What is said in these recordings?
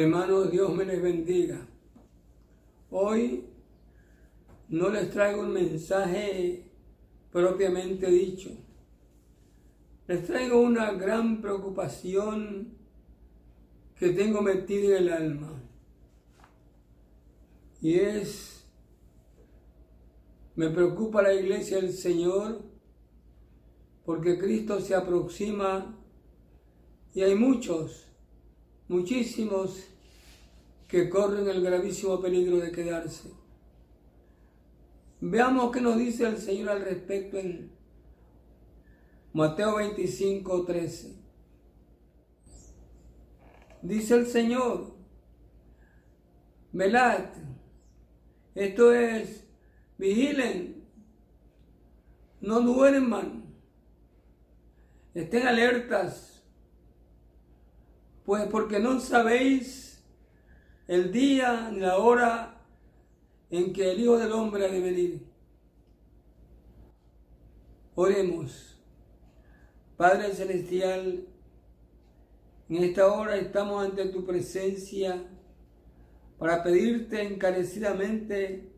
Hermanos, Dios me les bendiga. Hoy no les traigo un mensaje propiamente dicho. Les traigo una gran preocupación que tengo metida en el alma. Y es, me preocupa la iglesia del Señor porque Cristo se aproxima y hay muchos muchísimos que corren el gravísimo peligro de quedarse. Veamos qué nos dice el Señor al respecto en Mateo 25, 13. Dice el Señor, velad, esto es, vigilen, no duerman, estén alertas, pues porque no sabéis el día ni la hora en que el Hijo del Hombre ha de venir. Oremos. Padre Celestial, en esta hora estamos ante tu presencia para pedirte encarecidamente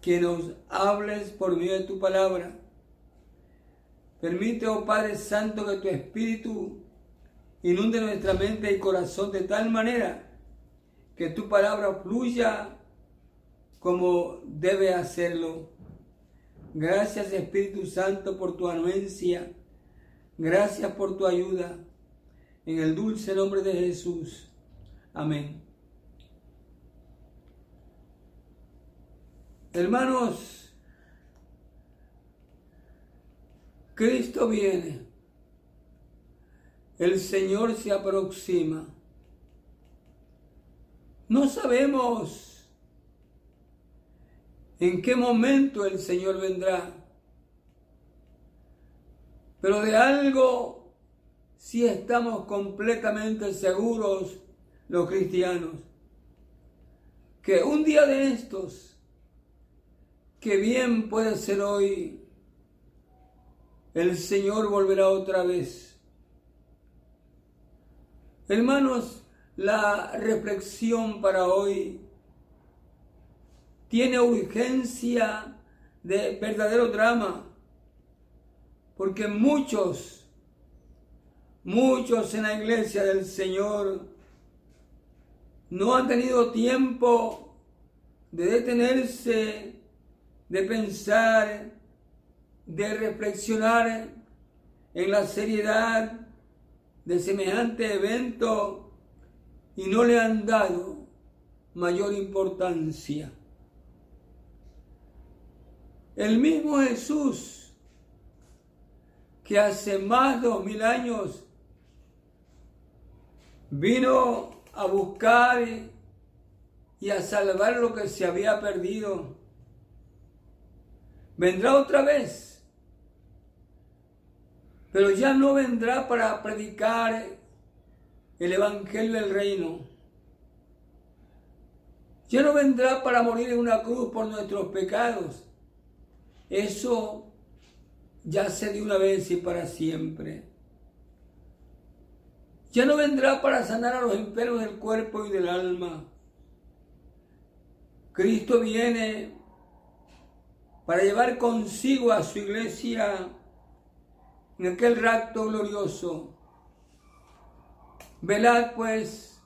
que nos hables por medio de tu palabra. Permite, oh Padre Santo, que tu Espíritu inunde nuestra mente y corazón de tal manera que tu palabra fluya como debe hacerlo. Gracias Espíritu Santo por tu anuencia. Gracias por tu ayuda. En el dulce nombre de Jesús. Amén. Hermanos, Cristo viene el Señor se aproxima. No sabemos en qué momento el Señor vendrá, pero de algo sí estamos completamente seguros los cristianos, que un día de estos, que bien puede ser hoy, el Señor volverá otra vez. Hermanos, la reflexión para hoy tiene urgencia de verdadero drama, porque muchos, muchos en la iglesia del Señor no han tenido tiempo de detenerse, de pensar, de reflexionar en la seriedad de semejante evento y no le han dado mayor importancia. El mismo Jesús que hace más de dos mil años vino a buscar y a salvar lo que se había perdido, vendrá otra vez pero ya no vendrá para predicar el Evangelio del Reino. Ya no vendrá para morir en una cruz por nuestros pecados. Eso ya se de una vez y para siempre. Ya no vendrá para sanar a los enfermos del cuerpo y del alma. Cristo viene para llevar consigo a su iglesia en aquel rapto glorioso. Velad pues,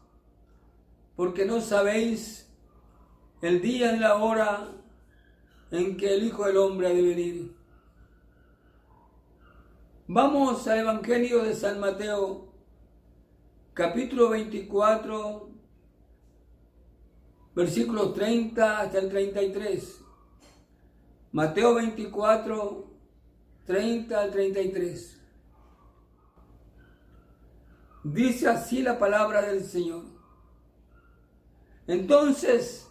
porque no sabéis el día y la hora en que el Hijo del Hombre ha de venir. Vamos al Evangelio de San Mateo, capítulo 24, versículos 30 hasta el 33. Mateo 24, 30 al 33. Dice así la palabra del Señor. Entonces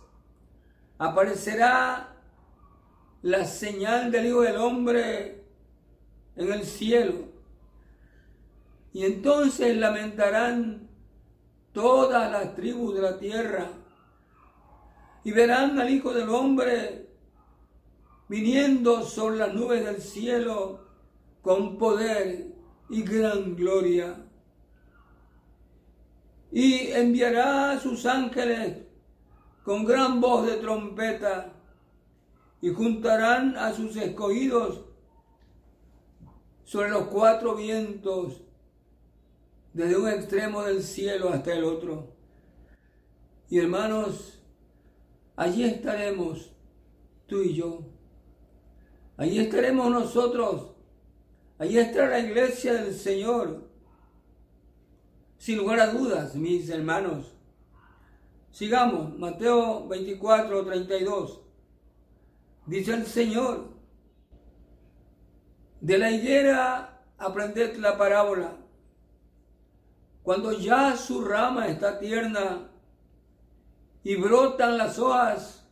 aparecerá la señal del Hijo del Hombre en el cielo. Y entonces lamentarán todas las tribus de la tierra y verán al Hijo del Hombre viniendo sobre las nubes del cielo con poder y gran gloria. Y enviará a sus ángeles con gran voz de trompeta y juntarán a sus escogidos sobre los cuatro vientos, desde un extremo del cielo hasta el otro. Y hermanos, allí estaremos tú y yo. Allí estaremos nosotros. Allí estará la iglesia del Señor. Sin lugar a dudas, mis hermanos. Sigamos, Mateo 24, 32. Dice el Señor, de la higuera aprended la parábola. Cuando ya su rama está tierna y brotan las hojas,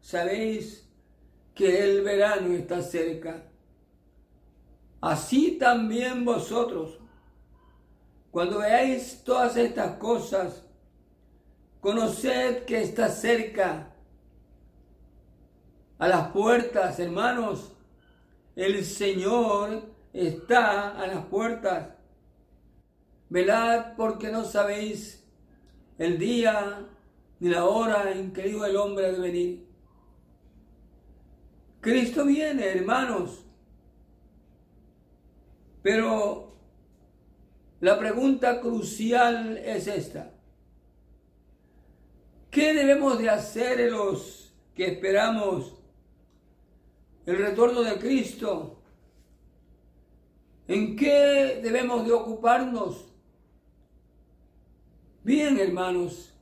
sabéis que el verano está cerca. Así también vosotros, cuando veáis todas estas cosas, conoced que está cerca a las puertas, hermanos. El Señor está a las puertas. Velad porque no sabéis el día ni la hora en que dijo el hombre de venir. Cristo viene, hermanos. Pero la pregunta crucial es esta. ¿Qué debemos de hacer los que esperamos el retorno de Cristo? ¿En qué debemos de ocuparnos? Bien, hermanos,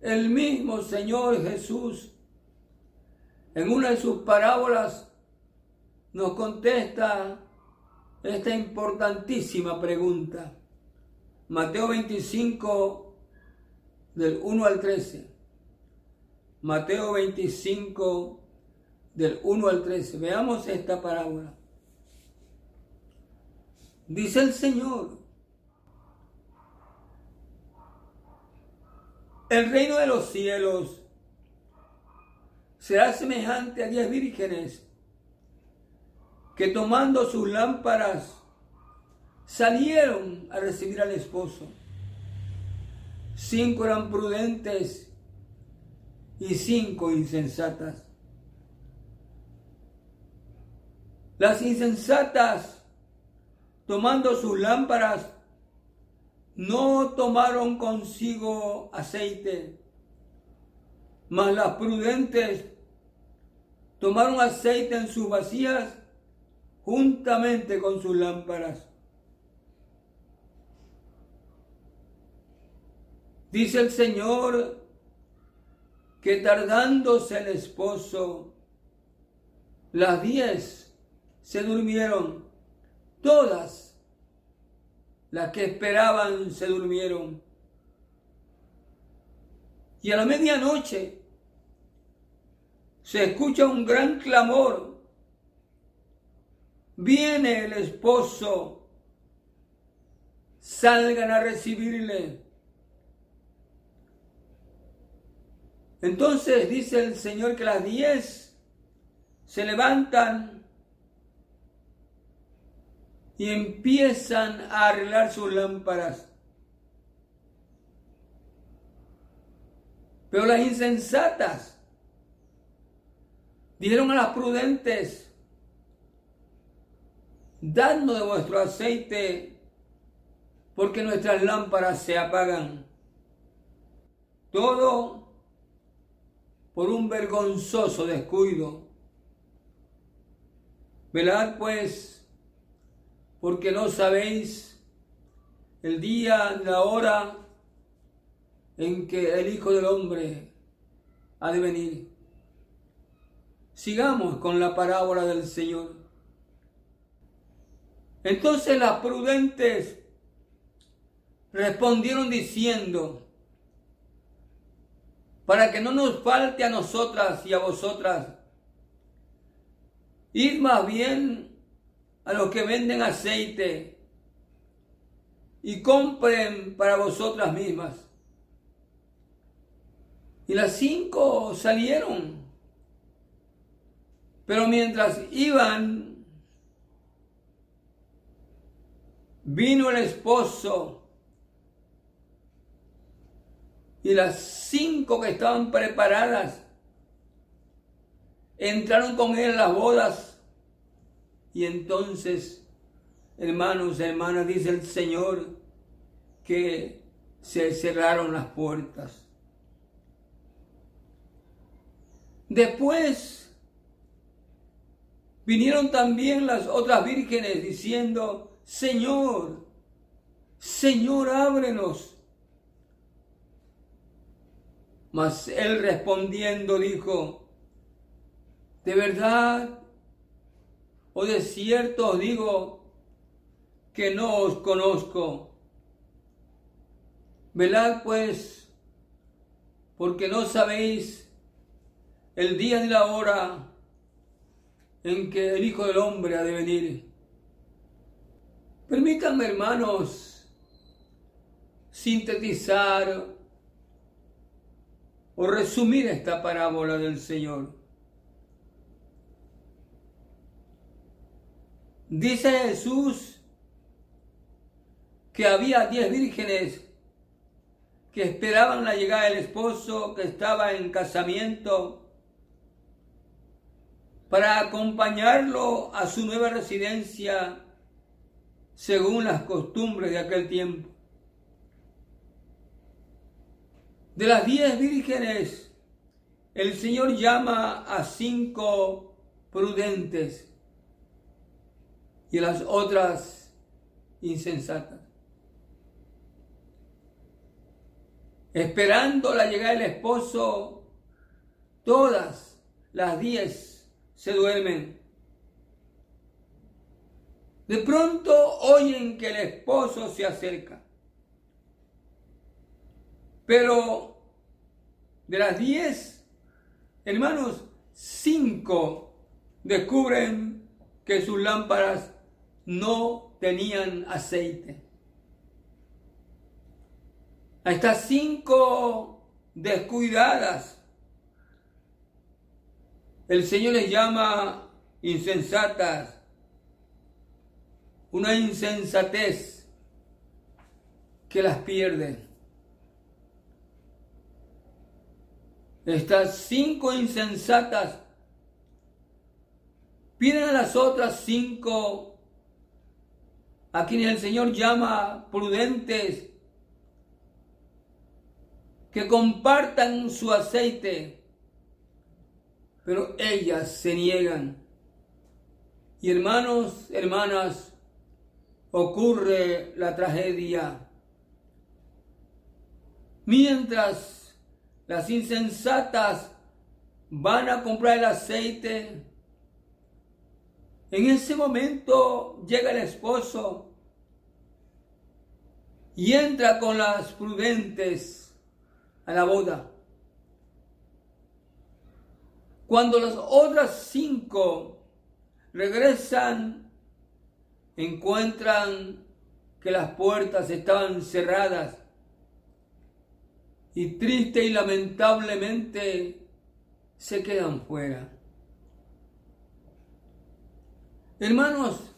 el mismo Señor Jesús en una de sus parábolas nos contesta esta importantísima pregunta. Mateo 25, del 1 al 13. Mateo 25, del 1 al 13. Veamos esta parábola. Dice el Señor, el reino de los cielos será semejante a diez vírgenes que tomando sus lámparas salieron a recibir al esposo. Cinco eran prudentes y cinco insensatas. Las insensatas, tomando sus lámparas, no tomaron consigo aceite, mas las prudentes tomaron aceite en sus vacías juntamente con sus lámparas. Dice el Señor que tardándose el esposo, las diez se durmieron, todas las que esperaban se durmieron. Y a la medianoche se escucha un gran clamor. Viene el esposo, salgan a recibirle. Entonces dice el Señor que las diez se levantan y empiezan a arreglar sus lámparas. Pero las insensatas Dijeron a las prudentes, dadnos de vuestro aceite, porque nuestras lámparas se apagan. Todo por un vergonzoso descuido. Velad pues, porque no sabéis el día, la hora en que el Hijo del Hombre ha de venir. Sigamos con la parábola del Señor. Entonces las prudentes respondieron diciendo, para que no nos falte a nosotras y a vosotras, id más bien a los que venden aceite y compren para vosotras mismas. Y las cinco salieron pero mientras iban, vino el esposo Y las cinco que estaban preparadas entraron con él a las bodas. Y entonces, hermanos, hermanas, dice el Señor que se cerraron las puertas. Después vinieron también las otras vírgenes diciendo, Señor, Señor, ábrenos. Mas él respondiendo dijo, de verdad o de cierto os digo que no os conozco. Velad pues, porque no sabéis el día ni la hora en que el Hijo del Hombre ha de venir. Permítanme, hermanos, sintetizar o resumir esta parábola del Señor. Dice Jesús que había diez vírgenes que esperaban la llegada del esposo que estaba en casamiento para acompañarlo a su nueva residencia según las costumbres de aquel tiempo. De las diez vírgenes, el Señor llama a cinco prudentes y las otras insensatas. Esperando la llegada del esposo, todas las diez se duermen. De pronto oyen que el esposo se acerca. Pero de las diez, hermanos, cinco descubren que sus lámparas no tenían aceite. A estas cinco descuidadas, el Señor les llama insensatas, una insensatez que las pierde. Estas cinco insensatas piden a las otras cinco, a quienes el Señor llama prudentes, que compartan su aceite, pero ellas se niegan. Y hermanos, hermanas, ocurre la tragedia. Mientras las insensatas van a comprar el aceite. En ese momento llega el esposo y entra con las prudentes a la boda. Cuando las otras cinco regresan, encuentran que las puertas estaban cerradas y triste y lamentablemente se quedan fuera. Hermanos,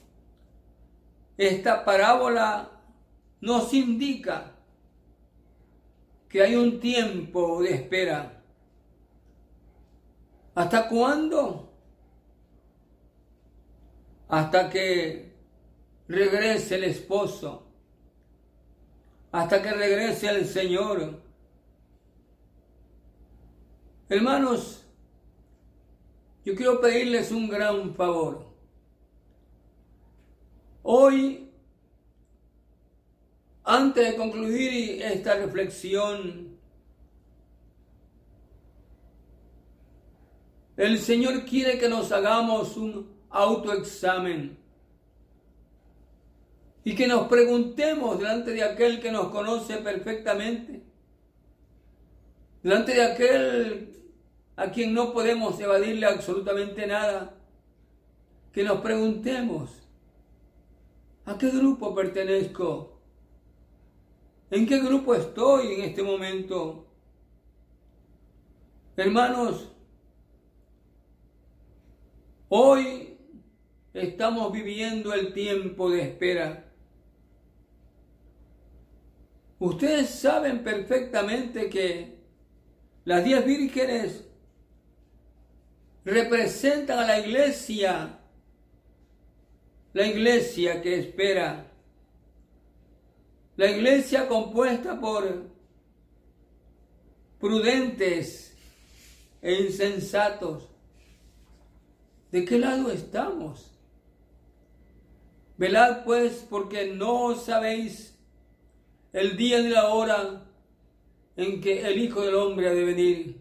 esta parábola nos indica que hay un tiempo de espera. ¿Hasta cuándo? Hasta que regrese el esposo, hasta que regrese el Señor. Hermanos, yo quiero pedirles un gran favor. Hoy, antes de concluir esta reflexión, el Señor quiere que nos hagamos un autoexamen y que nos preguntemos delante de aquel que nos conoce perfectamente, delante de aquel a quien no podemos evadirle absolutamente nada, que nos preguntemos, ¿a qué grupo pertenezco? ¿En qué grupo estoy en este momento? Hermanos, hoy estamos viviendo el tiempo de espera. Ustedes saben perfectamente que las diez vírgenes representan a la iglesia, la iglesia que espera, la iglesia compuesta por prudentes e insensatos. ¿De qué lado estamos? Velad pues porque no sabéis el día ni la hora en que el Hijo del Hombre ha de venir.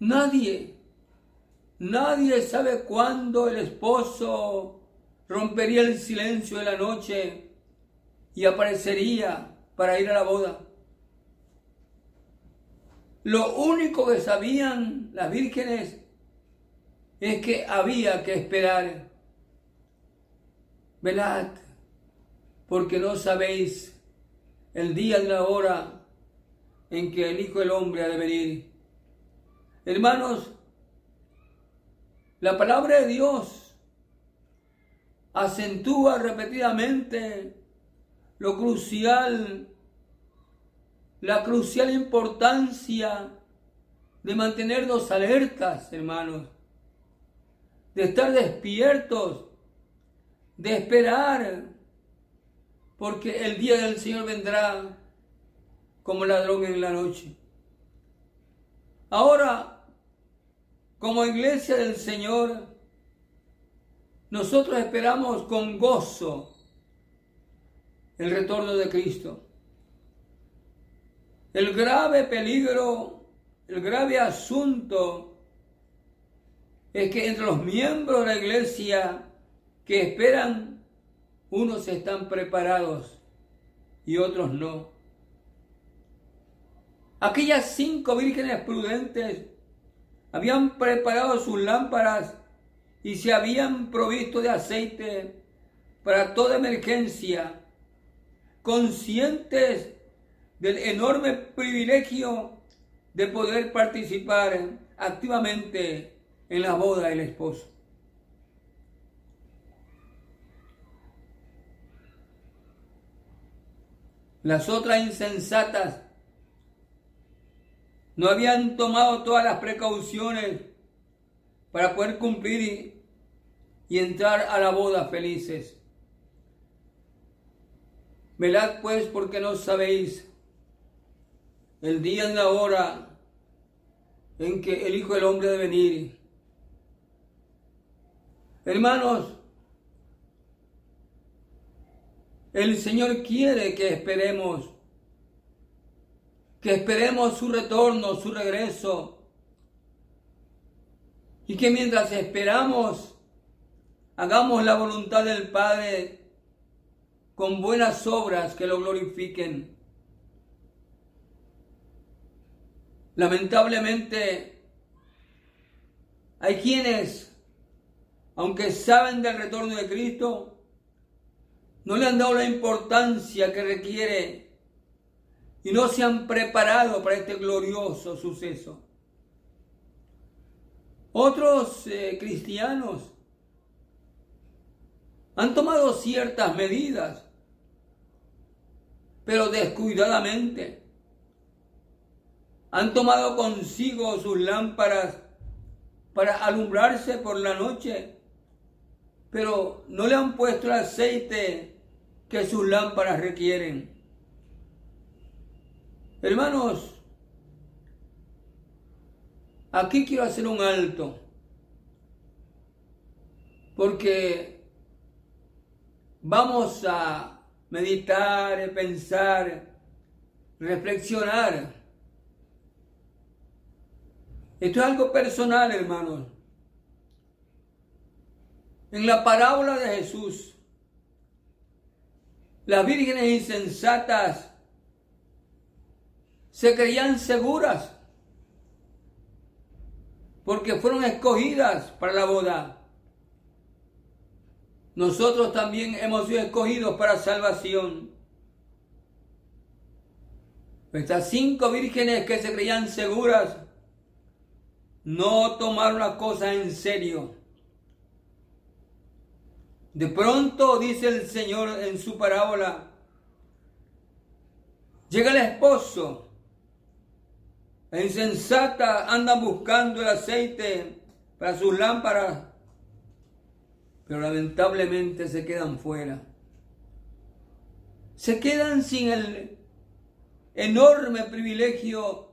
Nadie, nadie sabe cuándo el esposo rompería el silencio de la noche y aparecería para ir a la boda. Lo único que sabían las vírgenes es que había que esperar. Velad, porque no sabéis el día y la hora en que el Hijo del Hombre ha de venir. Hermanos, la palabra de Dios acentúa repetidamente lo crucial, la crucial importancia de mantenernos alertas, hermanos, de estar despiertos, de esperar, porque el día del Señor vendrá como ladrón en la noche. Ahora, como iglesia del Señor, nosotros esperamos con gozo el retorno de Cristo. El grave peligro, el grave asunto es que entre los miembros de la iglesia que esperan, unos están preparados y otros no. Aquellas cinco vírgenes prudentes habían preparado sus lámparas y se habían provisto de aceite para toda emergencia, conscientes del enorme privilegio de poder participar activamente en la boda del esposo. Las otras insensatas no habían tomado todas las precauciones para poder cumplir y, entrar a la boda felices. Velad pues porque no sabéis el día y la hora en que el Hijo del Hombre debe venir. Hermanos, el Señor quiere que esperemos que esperemos su retorno, su regreso. Y que mientras esperamos, hagamos la voluntad del Padre con buenas obras que lo glorifiquen. Lamentablemente, hay quienes, aunque saben del retorno de Cristo, no le han dado la importancia que requiere y no se han preparado para este glorioso suceso. Otros eh, cristianos han tomado ciertas medidas, pero descuidadamente. Han tomado consigo sus lámparas para alumbrarse por la noche, pero no le han puesto el aceite que sus lámparas requieren. Hermanos, aquí quiero hacer un alto, porque vamos a meditar, pensar, reflexionar. Esto es algo personal, hermanos. En la parábola de Jesús, las vírgenes insensatas se creían seguras porque fueron escogidas para la boda. Nosotros también hemos sido escogidos para salvación. Estas cinco vírgenes que se creían seguras no tomaron las cosas en serio. De pronto dice el Señor en su parábola, Llega el esposo. La insensata anda buscando el aceite para sus lámparas, pero lamentablemente se quedan fuera. Se quedan sin el enorme privilegio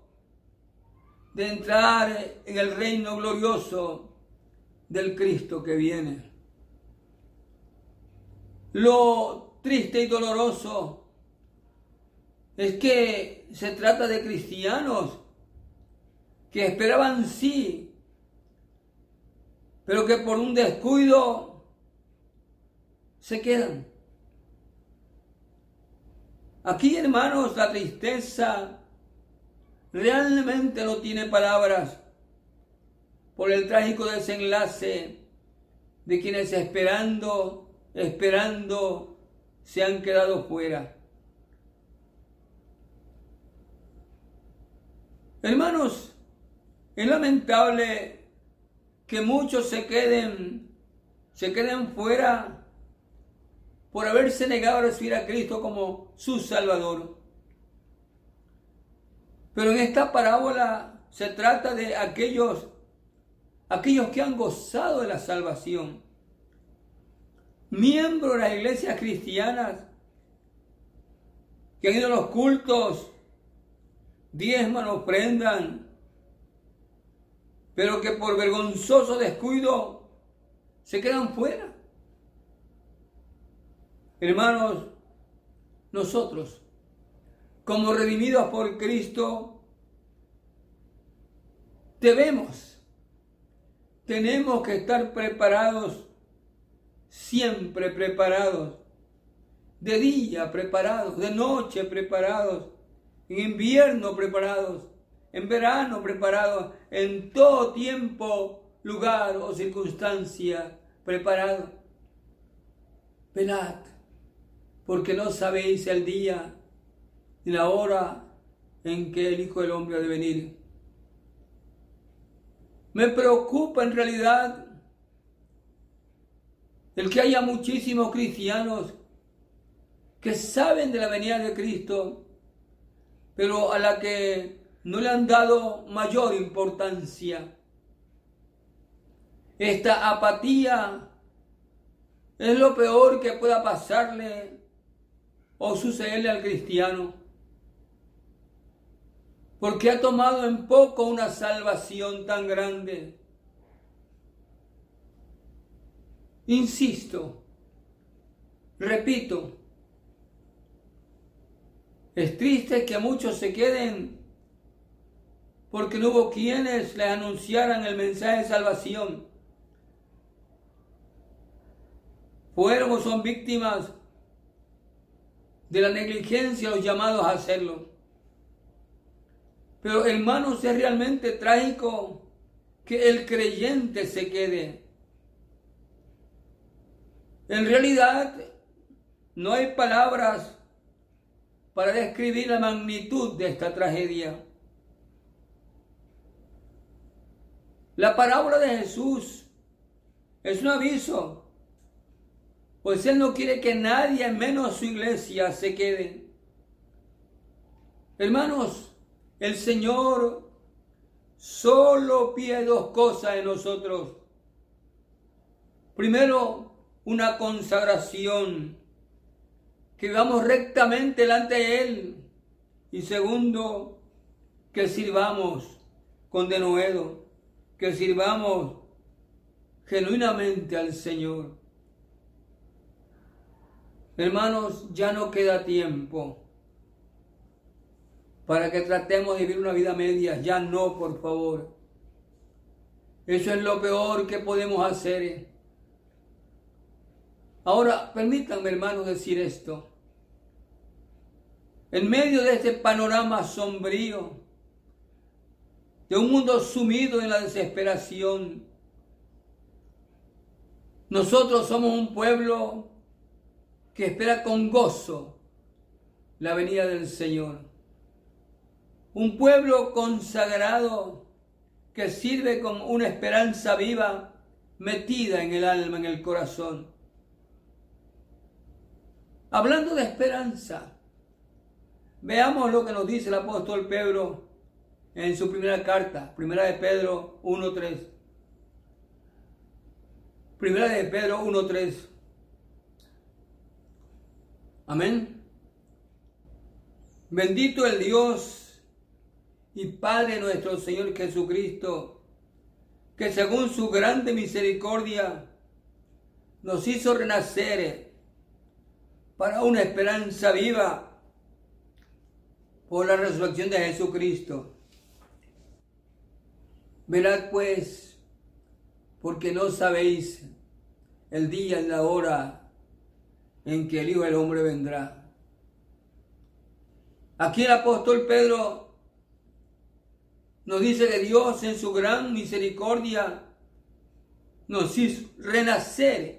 de entrar en el reino glorioso del Cristo que viene. Lo triste y doloroso es que se trata de cristianos que esperaban sí, pero que por un descuido se quedan. Aquí, hermanos, la tristeza realmente no tiene palabras por el trágico desenlace de quienes esperando, esperando, se han quedado fuera. Hermanos, es lamentable que muchos se queden, se queden fuera por haberse negado a recibir a Cristo como su Salvador. Pero en esta parábola se trata de aquellos, aquellos que han gozado de la salvación, miembros de las iglesias cristianas, que han ido a los cultos, diezman, ofrendan, pero que por vergonzoso descuido se quedan fuera. Hermanos, nosotros, como redimidos por Cristo, debemos, tenemos que estar preparados, siempre preparados, de día preparados, de noche preparados, en invierno preparados, en verano preparados, en todo tiempo, lugar o circunstancia preparados. Velad, porque no sabéis el día y la hora en que el Hijo del Hombre ha de venir. Me preocupa en realidad el que haya muchísimos cristianos que saben de la venida de Cristo, pero a la que no le han dado mayor importancia. Esta apatía es lo peor que pueda pasarle o sucederle al cristiano, porque ha tomado en poco una salvación tan grande. Insisto, repito, es triste que muchos se queden porque no hubo quienes le anunciaran el mensaje de salvación. Fueron o son víctimas de la negligencia los llamados a hacerlo. Pero hermanos, es realmente trágico que el creyente se quede. En realidad, no hay palabras para describir la magnitud de esta tragedia. La parábola de Jesús es un aviso, pues Él no quiere que nadie, menos su iglesia, se quede. Hermanos, el Señor solo pide dos cosas en nosotros. Primero, una consagración, que vamos rectamente delante de Él. Y segundo, que sirvamos con denuedo que sirvamos genuinamente al Señor. Hermanos, ya no queda tiempo para que tratemos de vivir una vida media. Ya no, por favor. Eso es lo peor que podemos hacer. Ahora, permítanme, hermanos, decir esto. En medio de este panorama sombrío, de un mundo sumido en la desesperación. Nosotros somos un pueblo que espera con gozo la venida del Señor. Un pueblo consagrado que sirve con una esperanza viva metida en el alma, en el corazón. Hablando de esperanza, Veamos lo que nos dice el apóstol Pedro en su primera carta, primera de Pedro 1.3. Primera de Pedro 1.3. Amén. Bendito el Dios y Padre nuestro Señor Jesucristo, que según su grande misericordia nos hizo renacer para una esperanza viva por la resurrección de Jesucristo. Verad pues, porque no sabéis el día y la hora en que el Hijo del Hombre vendrá. Aquí el apóstol Pedro nos dice que Dios en su gran misericordia nos hizo renacer,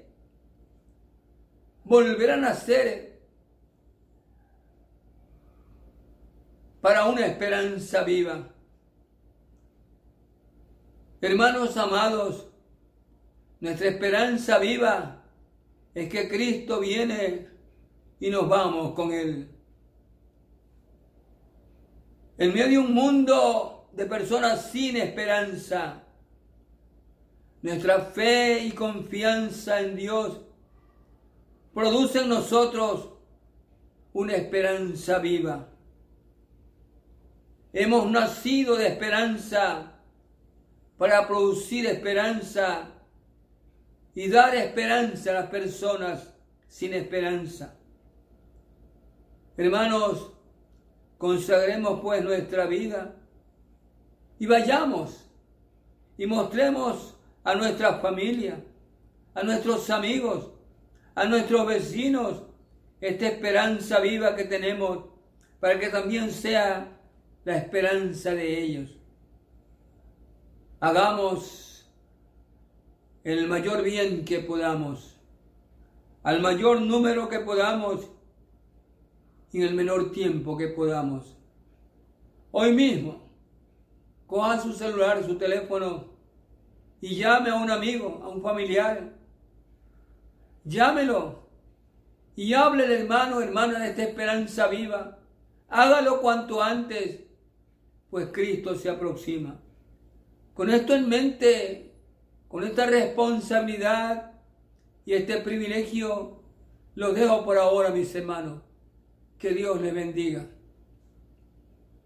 volver a nacer para una esperanza viva. Hermanos amados, nuestra esperanza viva es que Cristo viene y nos vamos con Él. En medio de un mundo de personas sin esperanza, nuestra fe y confianza en Dios produce en nosotros una esperanza viva. Hemos nacido de esperanza para producir esperanza y dar esperanza a las personas sin esperanza. Hermanos, consagremos pues nuestra vida y vayamos y mostremos a nuestra familia, a nuestros amigos, a nuestros vecinos esta esperanza viva que tenemos para que también sea la esperanza de ellos hagamos el mayor bien que podamos, al mayor número que podamos y en el menor tiempo que podamos. Hoy mismo, coja su celular, su teléfono y llame a un amigo, a un familiar. Llámelo y hable de hermano, hermana de esta esperanza viva. Hágalo cuanto antes, pues Cristo se aproxima. Con esto en mente, con esta responsabilidad y este privilegio, los dejo por ahora, mis hermanos. Que Dios les bendiga.